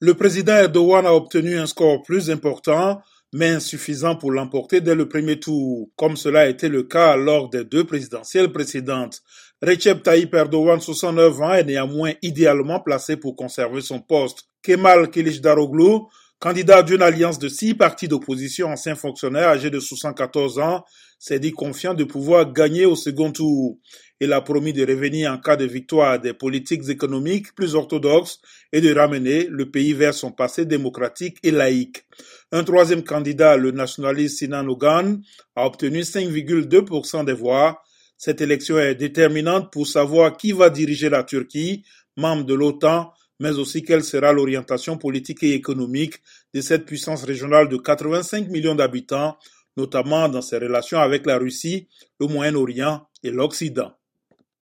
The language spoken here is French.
Le président Erdogan a obtenu un score plus important, mais insuffisant pour l'emporter dès le premier tour, comme cela a été le cas lors des deux présidentielles précédentes. Recep Tayyip Erdogan, 69 ans, est néanmoins idéalement placé pour conserver son poste. Kemal Kılıçdaroğlu, candidat d'une alliance de six partis d'opposition anciens fonctionnaires âgés de 74 ans, s'est dit confiant de pouvoir gagner au second tour. Il a promis de revenir en cas de victoire des politiques économiques plus orthodoxes et de ramener le pays vers son passé démocratique et laïque. Un troisième candidat, le nationaliste Sinan Ogan, a obtenu 5,2% des voix. Cette élection est déterminante pour savoir qui va diriger la Turquie, membre de l'OTAN, mais aussi quelle sera l'orientation politique et économique de cette puissance régionale de 85 millions d'habitants, notamment dans ses relations avec la Russie, le Moyen-Orient et l'Occident.